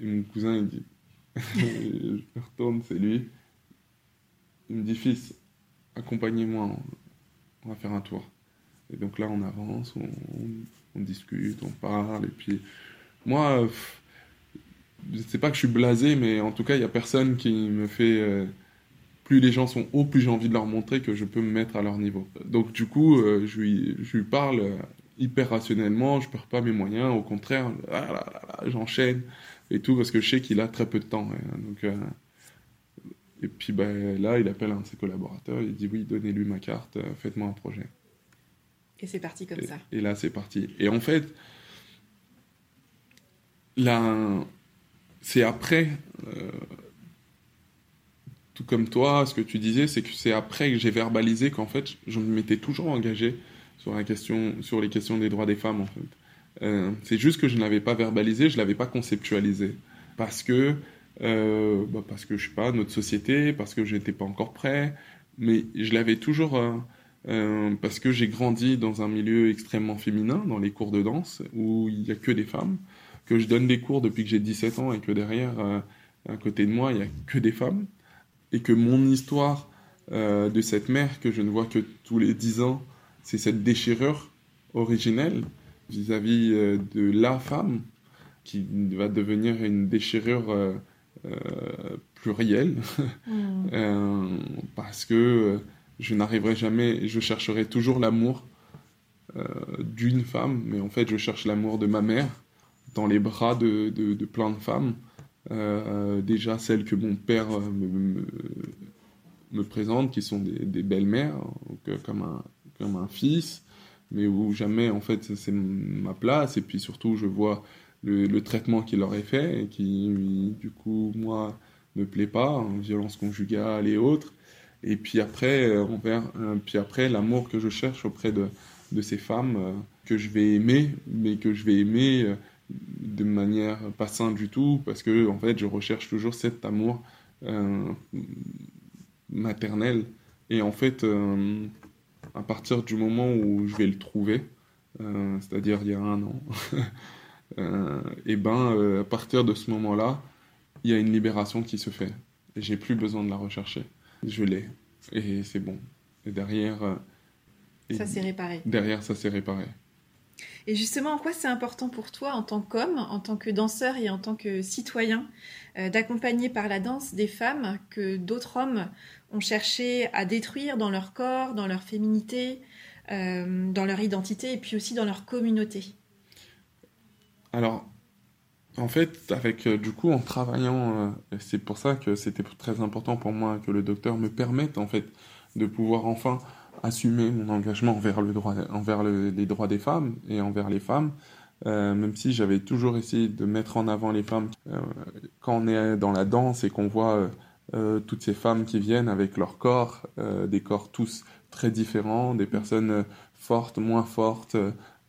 mon cousin, il dit, je me retourne, c'est lui. Il me dit, fils, accompagnez-moi, on, va faire un tour. Et donc là, on avance, on, discute, on parle, et puis moi, je sais pas que je suis blasé, mais en tout cas, il n'y a personne qui me fait. Euh, plus les gens sont hauts, plus j'ai envie de leur montrer que je peux me mettre à leur niveau. Donc, du coup, euh, je, lui, je lui parle hyper rationnellement, je perds pas mes moyens, au contraire, ah j'enchaîne et tout parce que je sais qu'il a très peu de temps. Hein. donc, euh, et puis ben, là, il appelle un de ses collaborateurs, il dit oui, donnez-lui ma carte, euh, faites-moi un projet. Et c'est parti comme ça. Et là, c'est parti. Et en fait, là, c'est après, euh, tout comme toi, ce que tu disais, c'est que c'est après que j'ai verbalisé qu'en fait, je m'étais toujours engagé sur, les questions des droits des femmes, en fait. Euh, c'est juste que je n'avais pas verbalisé, je l'avais pas conceptualisé. Parce que, euh, bah parce que, je sais pas, notre société, parce que j'étais pas encore prêt, mais je l'avais toujours... Euh, parce que j'ai grandi dans un milieu extrêmement féminin, dans les cours de danse, où il n'y a que des femmes, que je donne des cours depuis que j'ai 17 ans et que derrière, à côté de moi, il n'y a que des femmes, et que mon histoire de cette mère que je ne vois que tous les 10 ans, c'est cette déchirure originelle vis-à-vis euh, de la femme qui va devenir une déchirure euh, euh, plurielle mm. parce que je n'arriverai jamais, je chercherai toujours l'amour d'une femme, mais en fait je cherche l'amour de ma mère dans les bras de, de, plein de femmes. déjà celles que mon père me, me, présente, qui sont des, des belles-mères, comme un, comme un fils, mais où jamais en fait c'est ma place, et puis surtout je vois le, traitement qu'il leur est fait, et qui du coup moi me plaît pas, en violence conjugale et autres. Et puis après, euh, euh, après l'amour que je cherche auprès de, de ces femmes euh, que je vais aimer, mais que je vais aimer de manière pas saine du tout, parce que en fait je recherche toujours cet amour maternel. Et en fait, à partir du moment où je vais le trouver, euh, c'est-à-dire il y a un an, euh, et ben euh, à partir de ce moment-là, il y a une libération qui se fait. J'ai plus besoin de la rechercher. Je l'ai. Et c'est bon. Et derrière. ça s'est réparé. Derrière, ça s'est réparé. Et justement, en quoi c'est important pour toi, en tant qu'homme, en tant que danseur et en tant que citoyen, d'accompagner par la danse des femmes que d'autres hommes ont cherché à détruire dans leur corps, dans leur féminité, euh, dans leur identité et puis aussi dans leur communauté? Alors, en fait, avec euh, du coup, en travaillant, euh, c'est pour ça que c'était très important pour moi que le docteur me permette en fait de pouvoir enfin assumer mon engagement envers, le droit, envers les droits des femmes et envers les femmes. euh, même si j'avais toujours essayé de mettre en avant les femmes. Euh, quand on est dans la danse et qu'on voit euh, toutes ces femmes qui viennent avec leur corps, des corps tous très différents, des personnes fortes, moins fortes,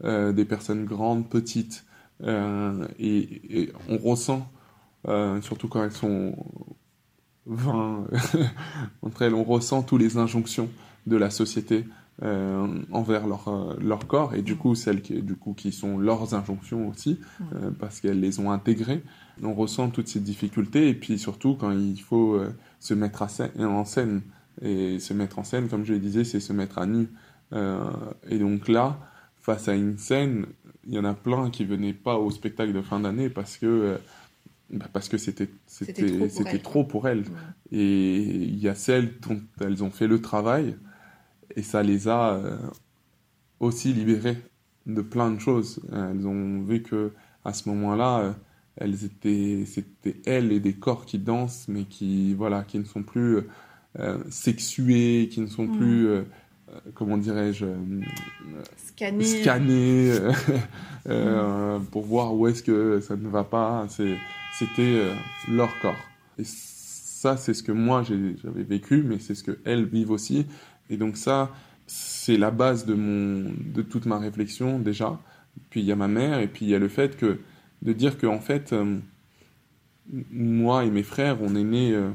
des personnes grandes, petites, et, on ressent, surtout quand elles sont 20 entre elles, on ressent toutes les injonctions de la société euh, envers leur, euh, leur corps et du coup celles qui, du coup, qui sont leurs injonctions aussi euh, parce qu'elles les ont intégrées. On ressent toutes ces difficultés et puis surtout quand il faut se mettre à scène, en scène et se mettre en scène, comme je le disais, c'est se mettre à nu. et donc là, face à une scène, il y en a plein qui venaient pas au spectacle de fin d'année parce que bah, parce que c'était c'était trop, pour elles. Et il y a celles dont elles ont fait le travail et ça les a euh, aussi libérées de plein de choses. Elles ont vu que à ce moment-là, euh, elles étaient, c'était elles et des corps qui dansent, mais qui, voilà, qui ne sont plus euh, sexués, qui ne sont mm. plus, comment dirais-je, scannés, scannés pour voir où est-ce que ça ne va pas. c'était leur corps. Et ça, c'est ce que moi j'avais vécu, mais c'est ce que elles vivent aussi. Et donc ça, c'est la base de, mon, toute ma réflexion déjà. Puis il y a ma mère, et puis il y a le fait que, de dire qu'en en fait, euh, moi et mes frères, on est nés euh,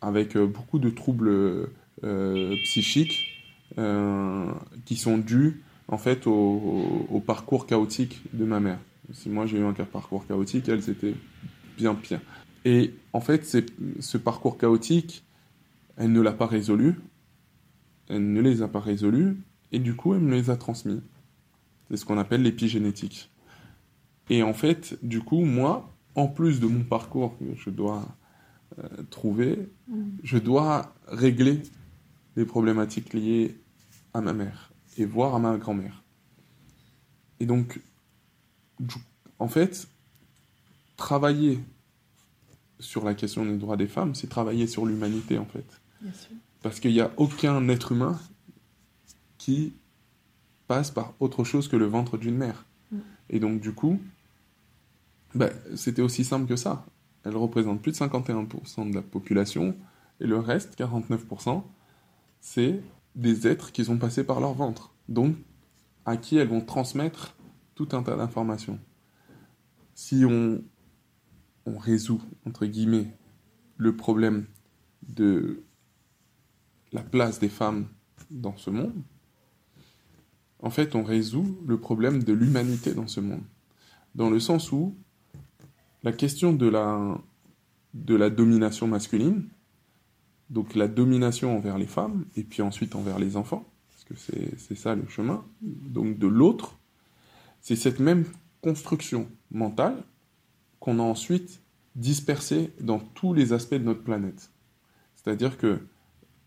avec euh, beaucoup de troubles psychiques qui sont dus en fait au, au, parcours chaotique de ma mère. Si moi j'ai eu un parcours chaotique, elle c'était bien pire. Et en fait, ce parcours chaotique, elle ne l'a pas résolu elle ne les a pas résolus, et du coup, elle me les a transmis. C'est ce qu'on appelle l'épigénétique. Et en fait, du coup, moi, en plus de mon parcours que je dois euh, trouver, mm. je dois régler les problématiques liées à ma mère et voir à ma grand-mère. Et donc, en fait, travailler sur la question des droits des femmes, c'est travailler sur l'humanité, en fait. Bien sûr. Parce qu'il n'y a aucun être humain qui passe par autre chose que le ventre d'une mère. Mm. Et donc, du coup, ben, c'était aussi simple que ça. Elle représente plus de 51% de la population, et le reste, 49%, c'est des êtres qui sont passés par leur ventre. Donc, à qui elles vont transmettre tout un tas d'informations. Si on, on résout, entre guillemets, le problème de la place des femmes dans ce monde, en fait, on résout le problème de l'humanité dans ce monde. Dans le sens où la question de la, de la domination masculine, donc la domination envers les femmes, et puis ensuite envers les enfants, parce que c'est ça le chemin, donc de l'autre, c'est cette même construction mentale qu'on a ensuite dispersée dans tous les aspects de notre planète. C'est-à-dire que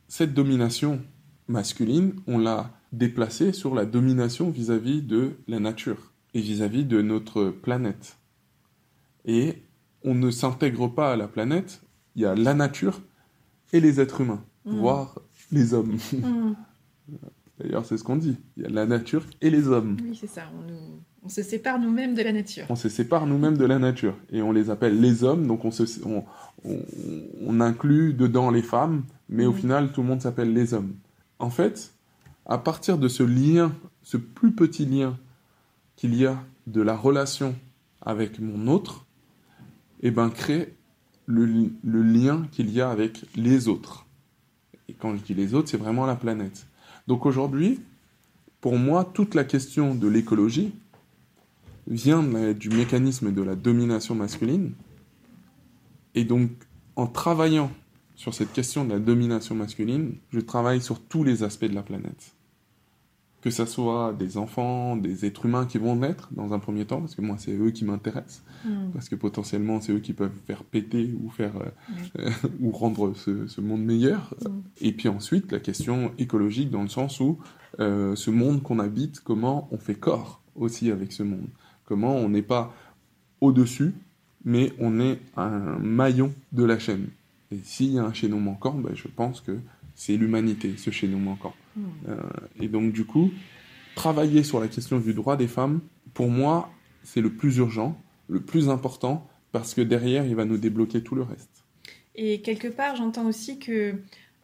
cette domination masculine, on l'a déplacée sur la domination vis-à-vis de la nature et vis-à-vis de notre planète. Et on ne s'intègre pas à la planète, il y a la nature et les êtres humains, mmh. voire les hommes. Mmh. D'ailleurs, c'est ce qu'on dit. Il y a la nature et les hommes. Oui, c'est ça. On, se sépare nous-mêmes de la nature. On se sépare nous-mêmes de la nature. Et on les appelle les hommes, donc on, se, on inclut dedans les femmes, mais au final, tout le monde s'appelle les hommes. En fait, à partir de ce lien, ce plus petit lien qu'il y a de la relation avec mon autre, eh ben, crée le, le lien qu'il y a avec les autres. Et quand je dis les autres, c'est vraiment la planète. Donc aujourd'hui, pour moi, toute la question de l'écologie vient du mécanisme de la domination masculine. Et donc, en travaillant sur cette question de la domination masculine, je travaille sur tous les aspects de la planète. Que ce soit des enfants, des êtres humains qui vont naître dans un premier temps, parce que moi c'est eux qui m'intéressent, mm. parce que potentiellement c'est eux qui peuvent faire péter ou faire euh, ou rendre ce, monde meilleur. Mm. Et puis ensuite la question écologique dans le sens où euh, ce monde qu'on habite, comment on fait corps aussi avec ce monde, comment on n'est pas au-dessus, mais on est un maillon de la chaîne. Et s'il y a un chaînon manquant, ben, je pense que c'est l'humanité, ce chaînon manquant. Hmm. Euh, et donc, du coup, travailler sur la question du droit des femmes, pour moi, c'est le plus urgent, le plus important, parce que derrière, il va nous débloquer tout le reste. Et quelque part, j'entends aussi que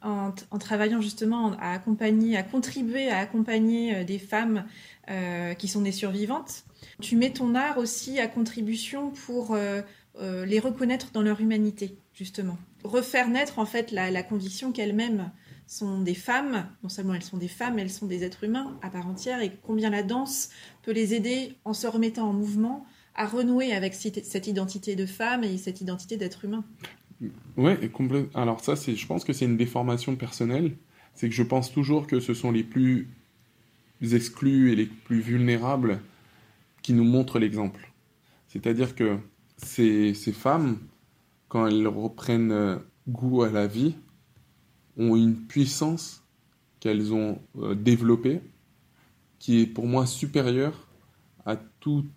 en, travaillant justement à accompagner, à contribuer à accompagner euh, des femmes euh, qui sont des survivantes, tu mets ton art aussi à contribution pour euh, les reconnaître dans leur humanité, justement. Refaire naître en fait la, la conviction qu'elles-mêmes sont des femmes, non seulement elles sont des femmes, elles sont des êtres humains à part entière, et combien la danse peut les aider en se remettant en mouvement à renouer avec cette identité de femme et cette identité d'être humain. Ouais, alors ça, c'est, je pense que c'est une déformation personnelle. C'est que je pense toujours que ce sont les plus exclus et les plus vulnérables qui nous montrent l'exemple. C'est-à-dire que ces, ces femmes, quand elles reprennent euh, goût à la vie, ont une puissance qu'elles ont euh, développée qui est pour moi supérieure à toutes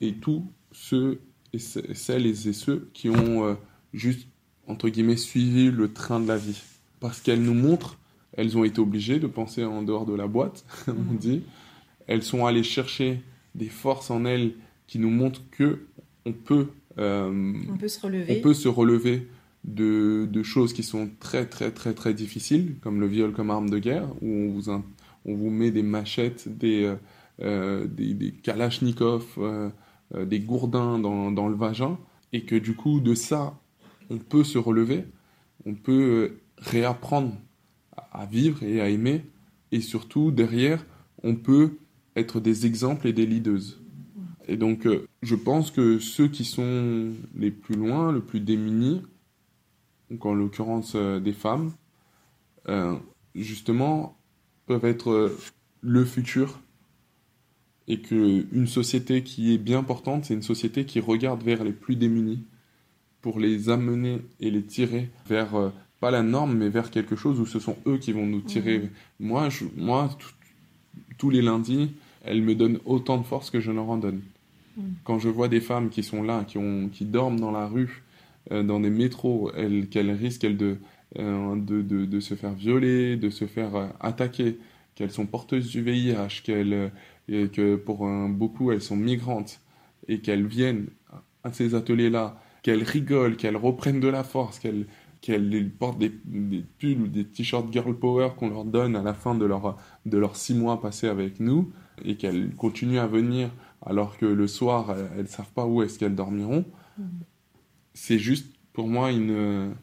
et tous ceux et celles et ceux qui ont euh, juste entre guillemets, suivi le train de la vie. Parce qu'elles nous montrent, elles ont été obligées de penser en dehors de la boîte, on mhm. dit. Elles sont allées chercher des forces en elles qui nous montrent que on peut, on peut se relever, on peut se relever de, de, choses qui sont très très très très difficiles, comme le viol comme arme de guerre, où on vous, on vous met des machettes, des, euh, euh, des, des kalachnikovs, des gourdins dans, dans le vagin, et que du coup de ça, on peut se relever, on peut euh, réapprendre à vivre et à aimer, et surtout, derrière, on peut être des exemples et des leaders. Et donc, euh, je pense que ceux qui sont les plus loin, le plus démunis, donc en l'occurrence euh, des femmes, justement, peuvent être le futur. Et qu'une société qui est bien portante, c'est une société qui regarde vers les plus démunis pour les amener et les tirer vers, euh, pas la norme, mais vers quelque chose où ce sont eux qui vont nous tirer. Mhm. Moi, je, moi tous les lundis, elles me donnent autant de force que je leur en donne. Mhm. Quand je vois des femmes qui sont là, qui, ont, qui dorment dans la rue, euh, dans des métros, elles, qu'elles risquent elles, euh, de, de, de, se faire violer, de se faire attaquer, qu'elles sont porteuses du VIH, qu'elles, que pour beaucoup elles sont migrantes, et qu'elles viennent à ces ateliers-là qu'elles rigolent, qu'elles reprennent de la force, qu'elles qu'elles portent des, des, pulls ou des t-shirts girl power qu'on leur donne à la fin de leurs de leurs six mois passés avec nous et qu'elles continuent à venir alors que le soir elles ne savent pas où est-ce qu'elles dormiront. Mm. C'est juste pour moi une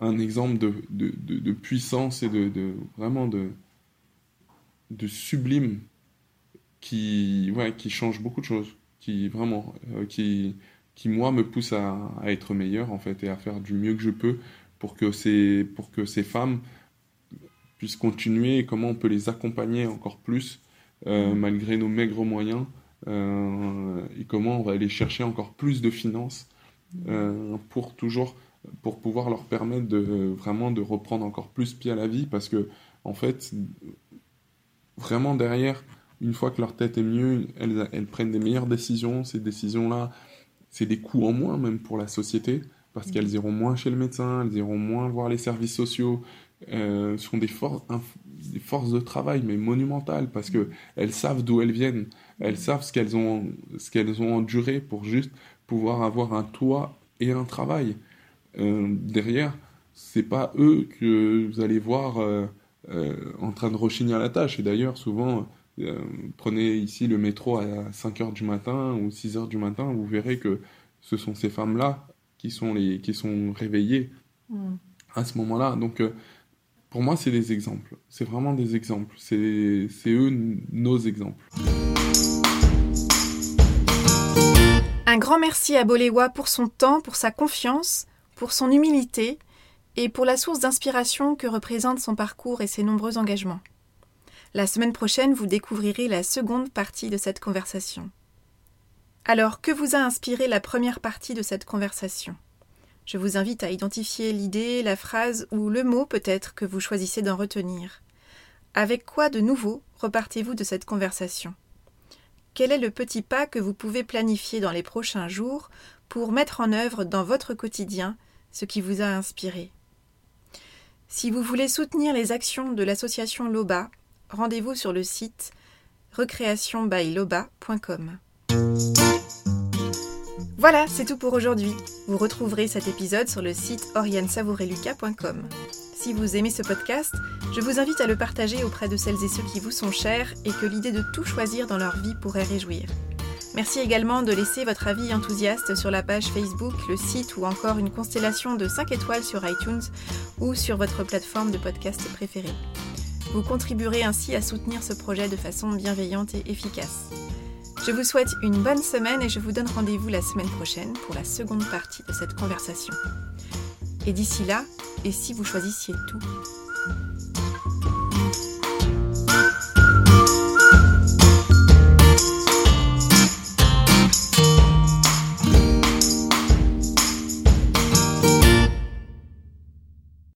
un exemple de, de, de, puissance et de, vraiment de, de sublime qui, ouais, qui change beaucoup de choses, qui vraiment, euh, qui, qui moi me pousse à, être meilleur en fait et à faire du mieux que je peux pour que ces, pour que ces femmes puissent continuer et comment on peut les accompagner encore plus. Malgré nos maigres moyens euh, et comment on va aller chercher encore plus de finances euh, pour toujours pour pouvoir leur permettre de vraiment de reprendre encore plus pied à la vie parce que en fait vraiment derrière une fois que leur tête est mieux elles, elles prennent des meilleures décisions ces décisions là c'est des coûts en moins même pour la société, parce qu'elles iront moins chez le médecin, elles iront moins voir les services sociaux, euh, sont des, forces des forces de travail, mais monumentales, parce que elles savent d'où elles viennent, elles savent ce qu'elles ont, ce qu'elles ont enduré pour juste pouvoir avoir un toit et un travail. Euh, derrière, c'est pas eux que vous allez voir euh, euh, en train de rechigner à la tâche. Et d'ailleurs, souvent, euh, prenez ici le métro à 5h du matin ou 6h du matin, vous verrez que ce sont ces femmes-là qui sont, les, qui sont réveillées mm. à ce moment-là. Donc, pour moi, c'est des exemples. C'est vraiment des exemples. C'est eux nos exemples. Un grand merci à Boléwa pour son temps, pour sa confiance, pour son humilité et pour la source d'inspiration que représente son parcours et ses nombreux engagements. La semaine prochaine, vous découvrirez la seconde partie de cette conversation. Alors, que vous a inspiré la première partie de cette conversation? Je vous invite à identifier l'idée, la phrase ou le mot peut-être que vous choisissez d'en retenir. Avec quoi de nouveau repartez-vous de cette conversation? Quel est le petit pas que vous pouvez planifier dans les prochains jours pour mettre en œuvre dans votre quotidien ce qui vous a inspiré? Si vous voulez soutenir les actions de l'association LOBA, rendez-vous sur le site recreationbyloba.com. Voilà, c'est tout pour aujourd'hui. Vous retrouverez cet épisode sur le site oriansavoureluca.com. Si vous aimez ce podcast, je vous invite à le partager auprès de celles et ceux qui vous sont chers et que l'idée de tout choisir dans leur vie pourrait réjouir. Merci également de laisser votre avis enthousiaste sur la page Facebook, le site ou encore une constellation de 5 étoiles sur iTunes ou sur votre plateforme de podcast préférée. Vous contribuerez ainsi à soutenir ce projet de façon bienveillante et efficace. Je vous souhaite une bonne semaine et je vous donne rendez-vous la semaine prochaine pour la seconde partie de cette conversation. Et d'ici là, et si vous choisissiez tout?